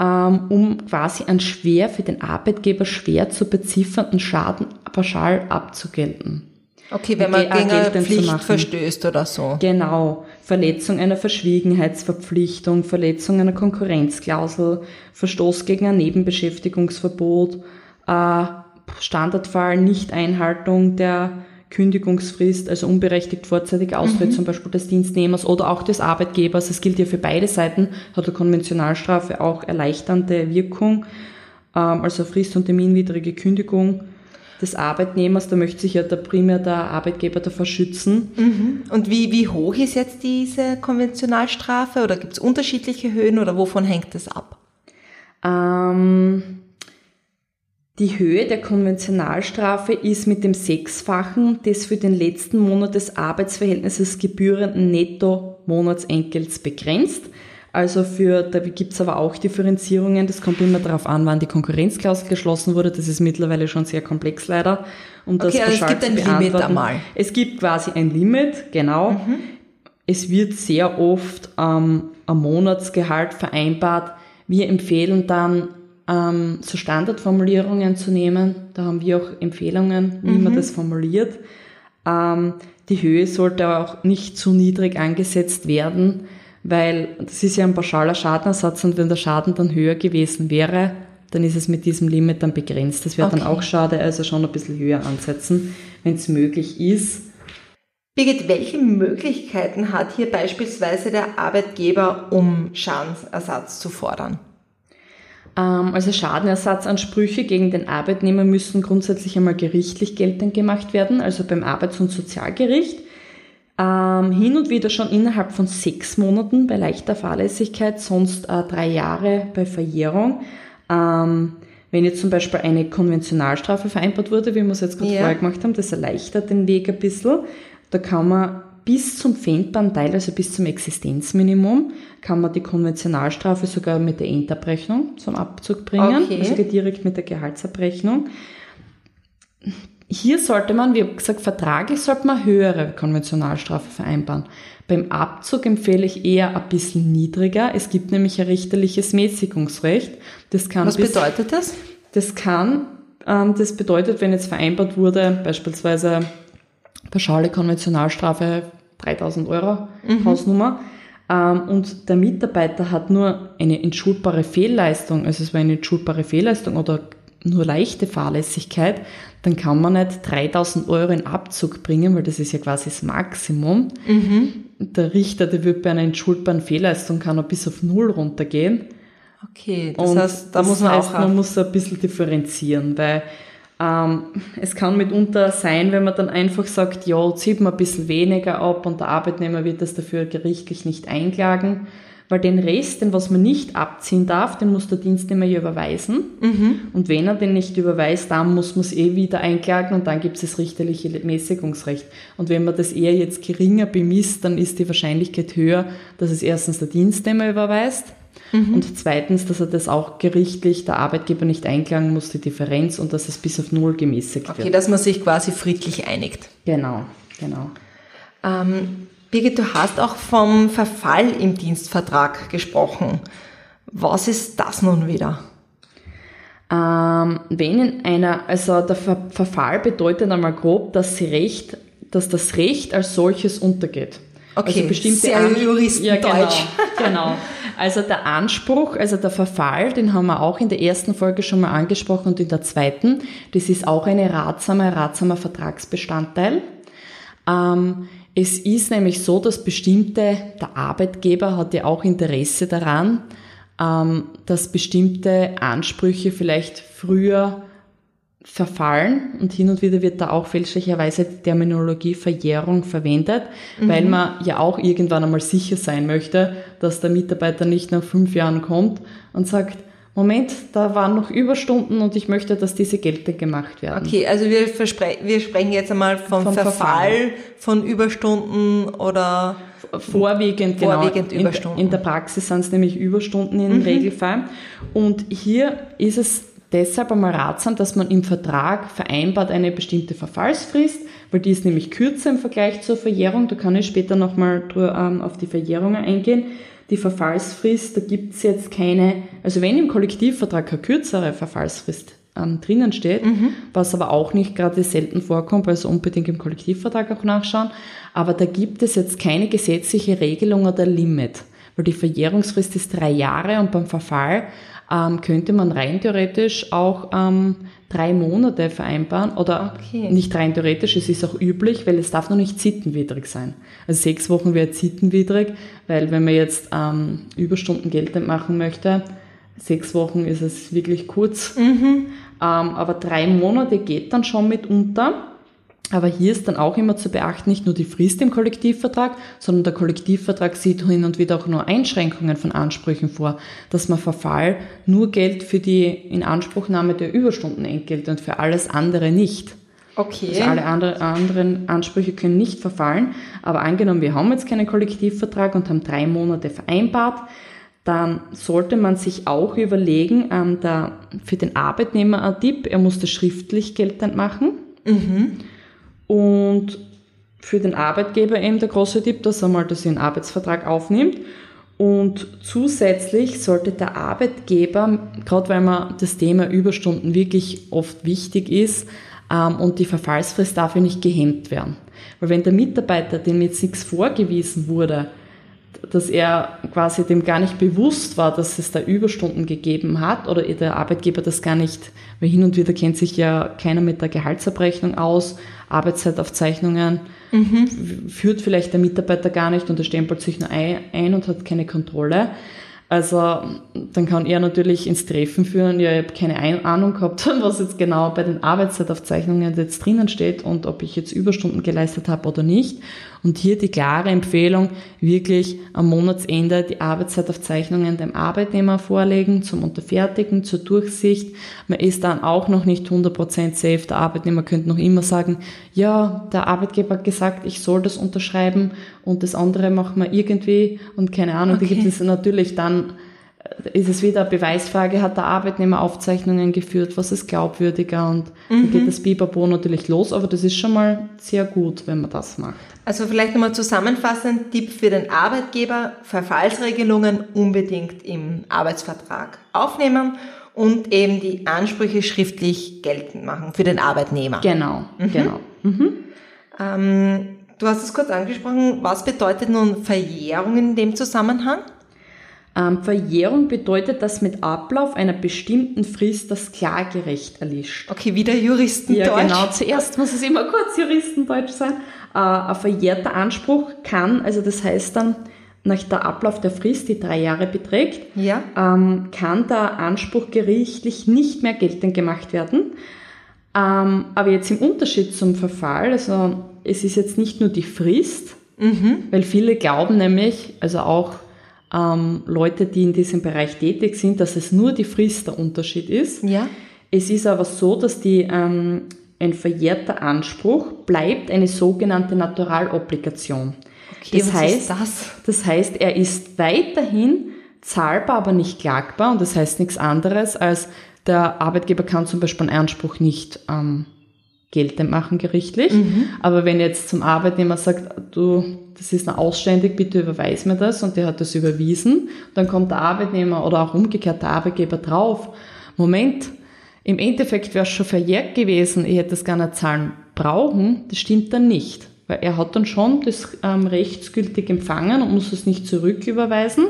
um quasi einen schwer für den Arbeitgeber schwer zu beziffernden Schaden pauschal abzugelten. Okay, wenn man gegen eine Pflicht verstößt oder so. Genau. Verletzung einer Verschwiegenheitsverpflichtung, Verletzung einer Konkurrenzklausel, Verstoß gegen ein Nebenbeschäftigungsverbot, äh, Standardfall Nichteinhaltung der Kündigungsfrist, also unberechtigt vorzeitig Austritt mhm. zum Beispiel des Dienstnehmers oder auch des Arbeitgebers. Das gilt ja für beide Seiten, hat eine Konventionalstrafe auch erleichternde Wirkung, ähm, also frist- und terminwidrige Kündigung des Arbeitnehmers, da möchte sich ja der, primär der Arbeitgeber davor schützen. Mhm. Und wie, wie hoch ist jetzt diese Konventionalstrafe oder gibt es unterschiedliche Höhen oder wovon hängt das ab? Ähm, die Höhe der Konventionalstrafe ist mit dem Sechsfachen des für den letzten Monat des Arbeitsverhältnisses gebührenden Netto-Monatsentgelts begrenzt. Also für, da gibt es aber auch Differenzierungen. Das kommt immer darauf an, wann die Konkurrenzklausel geschlossen wurde. Das ist mittlerweile schon sehr komplex leider. Um okay, das also es gibt ein Limit einmal. Es gibt quasi ein Limit, genau. Mhm. Es wird sehr oft ähm, ein Monatsgehalt vereinbart. Wir empfehlen dann, ähm, so Standardformulierungen zu nehmen. Da haben wir auch Empfehlungen, wie mhm. man das formuliert. Ähm, die Höhe sollte auch nicht zu niedrig angesetzt werden weil das ist ja ein pauschaler Schadenersatz und wenn der Schaden dann höher gewesen wäre, dann ist es mit diesem Limit dann begrenzt. Das wäre okay. dann auch schade, also schon ein bisschen höher ansetzen, wenn es möglich ist. Birgit, welche Möglichkeiten hat hier beispielsweise der Arbeitgeber, um Schadensersatz zu fordern? Ähm, also Schadenersatzansprüche gegen den Arbeitnehmer müssen grundsätzlich einmal gerichtlich geltend gemacht werden, also beim Arbeits- und Sozialgericht. Ähm, hin und wieder schon innerhalb von sechs Monaten bei leichter Fahrlässigkeit, sonst äh, drei Jahre bei Verjährung. Ähm, wenn jetzt zum Beispiel eine Konventionalstrafe vereinbart wurde, wie wir es jetzt gerade ja. vorher gemacht haben, das erleichtert den Weg ein bisschen. Da kann man bis zum pfändbaren Teil, also bis zum Existenzminimum, kann man die Konventionalstrafe sogar mit der Endabrechnung zum Abzug bringen, okay. also direkt mit der Gehaltsabrechnung hier sollte man, wie gesagt, vertraglich sollte man höhere Konventionalstrafe vereinbaren. Beim Abzug empfehle ich eher ein bisschen niedriger. Es gibt nämlich ein richterliches Mäßigungsrecht. Das kann Was bis, bedeutet das? Das kann, ähm, das bedeutet, wenn jetzt vereinbart wurde, beispielsweise pauschale Konventionalstrafe 3000 Euro, mhm. Hausnummer, und der Mitarbeiter hat nur eine entschuldbare Fehlleistung, also es war eine entschuldbare Fehlleistung oder nur leichte Fahrlässigkeit, dann kann man nicht 3000 Euro in Abzug bringen, weil das ist ja quasi das Maximum. Mhm. Der Richter, der wird bei einer entschuldbaren Fehlleistung kann er bis auf Null runtergehen. Okay, das Und heißt, da das muss man heißt, auch... Man muss ein bisschen differenzieren, weil ähm, es kann mitunter sein, wenn man dann einfach sagt, ja, zieht man ein bisschen weniger ab und der Arbeitnehmer wird das dafür gerichtlich nicht einklagen weil den Rest, den was man nicht abziehen darf, den muss der Dienstnehmer ja überweisen. Mhm. Und wenn er den nicht überweist, dann muss man es eh wieder einklagen und dann gibt es das richterliche Mäßigungsrecht. Und wenn man das eher jetzt geringer bemisst, dann ist die Wahrscheinlichkeit höher, dass es erstens der Dienstnehmer überweist mhm. und zweitens, dass er das auch gerichtlich der Arbeitgeber nicht einklagen muss, die Differenz und dass es bis auf Null gemäßigt okay, wird. Okay, dass man sich quasi friedlich einigt. Genau, genau. Ähm, Birgit, du hast auch vom Verfall im Dienstvertrag gesprochen. Was ist das nun wieder? Ähm, wenn in einer, also der Ver Verfall bedeutet einmal grob, dass sie Recht, dass das Recht als solches untergeht. Okay, also bestimmte sehr Juristen ja, genau, genau. *laughs* Also der Anspruch, also der Verfall, den haben wir auch in der ersten Folge schon mal angesprochen und in der zweiten. Das ist auch eine ratsame, ratsamer Vertragsbestandteil. Ähm, es ist nämlich so, dass bestimmte, der Arbeitgeber hat ja auch Interesse daran, ähm, dass bestimmte Ansprüche vielleicht früher verfallen und hin und wieder wird da auch fälschlicherweise die Terminologie Verjährung verwendet, mhm. weil man ja auch irgendwann einmal sicher sein möchte, dass der Mitarbeiter nicht nach fünf Jahren kommt und sagt, Moment, da waren noch Überstunden und ich möchte, dass diese geltend gemacht werden. Okay, also wir, wir sprechen jetzt einmal vom, vom Verfall, Verfall, von Überstunden oder vorwiegend, genau. vorwiegend Überstunden. In, in, der Praxis sind es nämlich Überstunden im mhm. Regelfall. Und hier ist es deshalb einmal ratsam, dass man im Vertrag vereinbart eine bestimmte Verfallsfrist, weil die ist nämlich kürzer im Vergleich zur Verjährung. Da kann ich später nochmal ähm, auf die Verjährungen eingehen die Verfallsfrist, da gibt es jetzt keine, also wenn im Kollektivvertrag keine kürzere Verfallsfrist ähm, drinnen steht, mhm. was aber auch nicht gerade selten vorkommt, also unbedingt im Kollektivvertrag auch nachschauen, aber da gibt es jetzt keine gesetzliche Regelung oder Limit, weil die Verjährungsfrist ist drei Jahre und beim Verfall ähm, könnte man rein theoretisch auch ähm, drei Monate vereinbaren oder Okay. nicht rein theoretisch, es ist auch üblich, weil es darf noch nicht sittenwidrig sein. Also sechs Wochen wäre sittenwidrig, weil wenn man jetzt ähm, Überstunden geltend machen möchte, sechs Wochen ist es wirklich kurz. Ähm, aber drei Monate geht dann schon mitunter. Aber hier ist dann auch immer zu beachten, nicht nur die Frist im Kollektivvertrag, sondern der Kollektivvertrag sieht hin und wieder auch nur Einschränkungen von Ansprüchen vor, dass man Verfall nur gilt für die Inanspruchnahme der Überstundenentgelte und für alles andere nicht. Okay. Also alle andere, anderen Ansprüche können nicht verfallen. Aber angenommen, wir haben jetzt keinen Kollektivvertrag und haben drei Monate vereinbart, dann sollte man sich auch überlegen, ähm, da für den Arbeitnehmer ein Tipp, er muss das schriftlich geltend machen. Und für den Arbeitgeber eben der große Tipp, dass er mal das in den Arbeitsvertrag aufnimmt. Und zusätzlich sollte der Arbeitgeber, gerade weil man das Thema Überstunden wirklich oft wichtig ist, ähm, und die Verfallsfrist darf ja nicht gehemmt werden. Weil wenn der Mitarbeiter, dem jetzt nichts vorgewiesen wurde, dass er quasi dem gar nicht bewusst war, dass es da Überstunden gegeben hat oder der Arbeitgeber das gar nicht, weil hin und wieder kennt sich ja keiner mit der Gehaltsabrechnung aus, Arbeitszeitaufzeichnungen f- führt vielleicht der Mitarbeiter gar nicht und er stempelt sich nur ein, und hat keine Kontrolle. Also dann kann er natürlich ins Treffen führen, ja, ich habe keine Ein- Ahnung gehabt, *laughs* was jetzt genau bei den Arbeitszeitaufzeichnungen jetzt drinnen steht und ob ich jetzt Überstunden geleistet habe oder nicht. Und hier die klare Empfehlung, wirklich am Monatsende die Arbeitszeitaufzeichnungen dem Arbeitnehmer vorlegen, zum Unterfertigen, zur Durchsicht. Man ist dann auch noch nicht 100% safe. Der Arbeitnehmer könnte noch immer sagen, ja, der Arbeitgeber hat gesagt, ich soll das unterschreiben und das andere machen wir irgendwie und keine Ahnung, da Okay. gibt es natürlich dann ist es wieder eine Beweisfrage, hat der Arbeitnehmer Aufzeichnungen geführt, was ist glaubwürdiger und dann geht das Biberbo natürlich los, aber das ist schon mal sehr gut, wenn man das macht. Also vielleicht nochmal zusammenfassend, Tipp für den Arbeitgeber, Verfallsregelungen unbedingt im Arbeitsvertrag aufnehmen und eben die Ansprüche schriftlich geltend machen für den Arbeitnehmer. Genau, genau. Ähm, du hast es kurz angesprochen, was bedeutet nun Verjährung in dem Zusammenhang? Ähm, Verjährung bedeutet, dass mit Ablauf einer bestimmten Frist das Klagerecht erlischt. Okay, wieder Juristendeutsch. Ja, genau. Zuerst muss es immer kurz Juristendeutsch sein. Äh, ein verjährter Anspruch kann, also das heißt dann, nach der Ablauf der Frist, die drei Jahre beträgt, Ja. ähm, kann der Anspruch gerichtlich nicht mehr geltend gemacht werden. Ähm, aber jetzt im Unterschied zum Verfall, also es ist jetzt nicht nur die Frist, weil viele glauben nämlich, also auch ähm, Leute, die in diesem Bereich tätig sind, dass es nur die Frist der Unterschied ist. Ja. Es ist aber so, dass die, ähm, ein verjährter Anspruch bleibt eine sogenannte Naturalobligation. Okay, das, heißt, das? das heißt, er ist weiterhin zahlbar, aber nicht klagbar. Und das heißt nichts anderes, als der Arbeitgeber kann zum Beispiel einen Anspruch nicht ähm, geltend machen gerichtlich. Aber wenn jetzt zum Arbeitnehmer sagt, du, das ist noch ausständig, bitte überweis mir das und der hat das überwiesen, dann kommt der Arbeitnehmer oder auch umgekehrt der Arbeitgeber drauf, Moment, im Endeffekt wäre es schon verjährt gewesen, ich hätte das gar nicht zahlen brauchen, das stimmt dann nicht. Weil er hat dann schon das ähm, rechtsgültig empfangen und muss es nicht zurücküberweisen.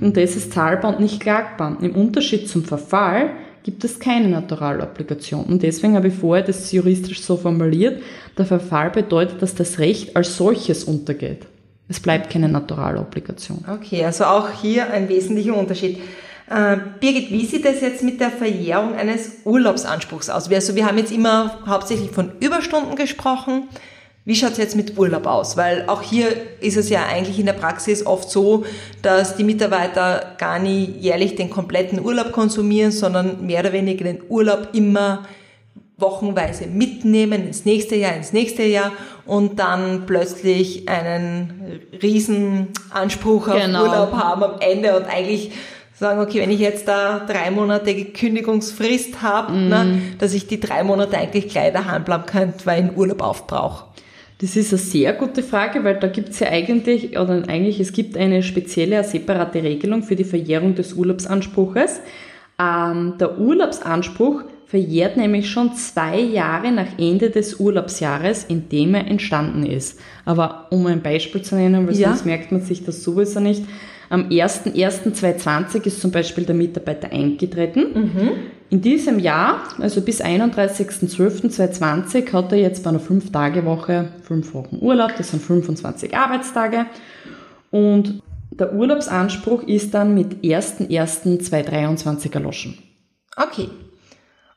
Und das ist zahlbar und nicht klagbar. Im Unterschied zum Verfall gibt es keine Naturalobligation. Und deswegen habe ich vorher das juristisch so formuliert, der Verfall bedeutet, dass das Recht als solches untergeht. Es bleibt keine Naturalobligation. Okay, also auch hier ein wesentlicher Unterschied. Äh, Birgit, wie sieht es jetzt mit der Verjährung eines Urlaubsanspruchs aus? Also wir haben jetzt immer hauptsächlich von Überstunden gesprochen. Wie schaut es jetzt mit Urlaub aus? Weil auch hier ist es ja eigentlich in der Praxis oft so, dass die Mitarbeiter gar nie jährlich den kompletten Urlaub konsumieren, sondern mehr oder weniger den Urlaub immer wochenweise mitnehmen ins nächste Jahr, ins nächste Jahr und dann plötzlich einen riesen Anspruch auf Genau. Urlaub haben am Ende und eigentlich sagen, okay, wenn ich jetzt da drei Monate Kündigungsfrist habe, ne, dass ich die drei Monate eigentlich gleich daheim bleiben könnte, weil ich einen Urlaub aufbrauche. Das ist eine sehr gute Frage, weil da gibt es ja eigentlich, oder eigentlich, es gibt eine spezielle, eine separate Regelung für die Verjährung des Urlaubsanspruches. Ähm, der Urlaubsanspruch verjährt nämlich schon zwei Jahre nach Ende des Urlaubsjahres, in dem er entstanden ist. Aber um ein Beispiel zu nennen, weil Ja. sonst merkt man sich das sowieso nicht. Am 01.01.2020 ist zum Beispiel der Mitarbeiter eingetreten. In diesem Jahr, also bis 31.12.2020, hat er jetzt bei einer 5-Tage-Woche 5 Wochen Urlaub, das sind 25 Arbeitstage. Und der Urlaubsanspruch ist dann mit 1.1.2023 erloschen. Okay.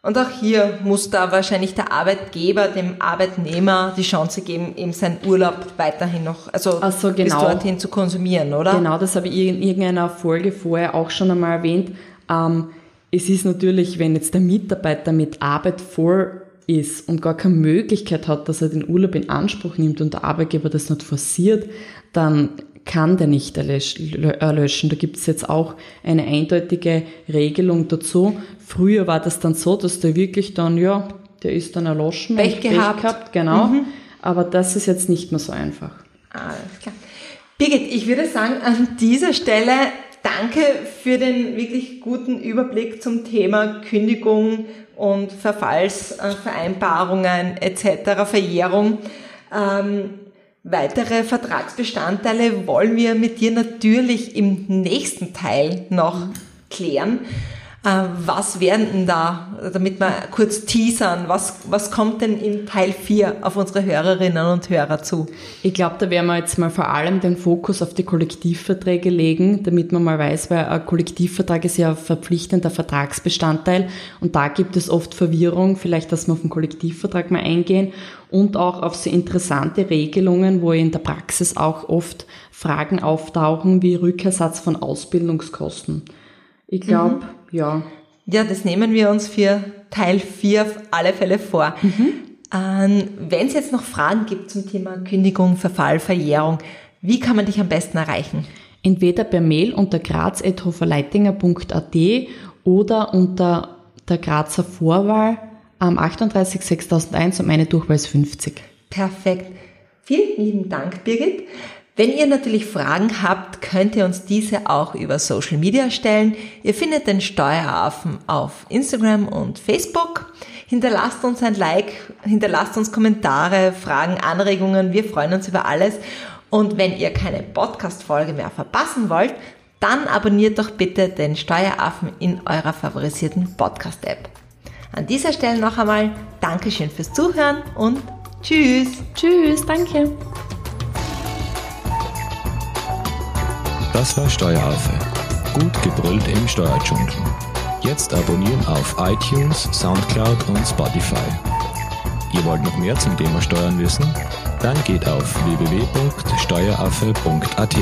Und auch hier muss da wahrscheinlich der Arbeitgeber dem Arbeitnehmer die Chance geben, eben seinen Urlaub weiterhin noch, also so, bis genau. dorthin zu konsumieren, oder? Genau, das habe ich in irgendeiner Folge vorher auch schon einmal erwähnt. Ähm, es ist natürlich, wenn jetzt der Mitarbeiter mit Arbeit voll ist und gar keine Möglichkeit hat, dass er den Urlaub in Anspruch nimmt und der Arbeitgeber das nicht forciert, dann kann der nicht erlösch- erlöschen. Da gibt es jetzt auch eine eindeutige Regelung dazu. Früher war das dann so, dass der wirklich dann, ja, der ist dann erloschen. Pech und gehabt. genau. Aber das ist jetzt nicht mehr so einfach. Alles klar. Birgit, ich würde sagen, an dieser Stelle danke für den wirklich guten Überblick zum Thema Kündigung und Verfallsvereinbarungen etc., Verjährung. Ähm, weitere Vertragsbestandteile wollen wir mit dir natürlich im nächsten Teil noch klären. Äh, was werden denn da, damit wir kurz teasern, was, was kommt denn in Teil 4 auf unsere Hörerinnen und Hörer zu? Ich glaube, da werden wir jetzt mal vor allem den Fokus auf die Kollektivverträge legen, damit man mal weiß, weil ein Kollektivvertrag ist ja ein verpflichtender Vertragsbestandteil und da gibt es oft Verwirrung, vielleicht, dass wir auf den Kollektivvertrag mal eingehen und auch auf so interessante Regelungen, wo in der Praxis auch oft Fragen auftauchen wie Rückersatz von Ausbildungskosten. Ich glaube, ja, Ja, das nehmen wir uns für Teil 4 auf alle Fälle vor. Ähm, Wenn es jetzt noch Fragen gibt zum Thema Kündigung, Verfall, Verjährung, wie kann man dich am besten erreichen? entweder per Mail unter graz.hoferleitinger.at oder unter der Grazer Vorwahl am 38.6001 und meine Durchwahl ist 50. Perfekt. Vielen lieben Dank, Birgit. Wenn ihr natürlich Fragen habt, könnt ihr uns diese auch über Social Media stellen. Ihr findet den Steueraffen auf Instagram und Facebook. Hinterlasst uns ein Like, hinterlasst uns Kommentare, Fragen, Anregungen. Wir freuen uns über alles. Und wenn ihr keine Podcast-Folge mehr verpassen wollt, dann abonniert doch bitte den Steueraffen in eurer favorisierten Podcast-App. An dieser Stelle noch einmal Dankeschön fürs Zuhören und Tschüss. Tschüss, danke. Das war Steueraffe. Gut gebrüllt im Steuerdschungel. Jetzt abonnieren auf iTunes, Soundcloud und Spotify. Ihr wollt noch mehr zum Thema Steuern wissen? Dann geht auf www.steueraffe.at.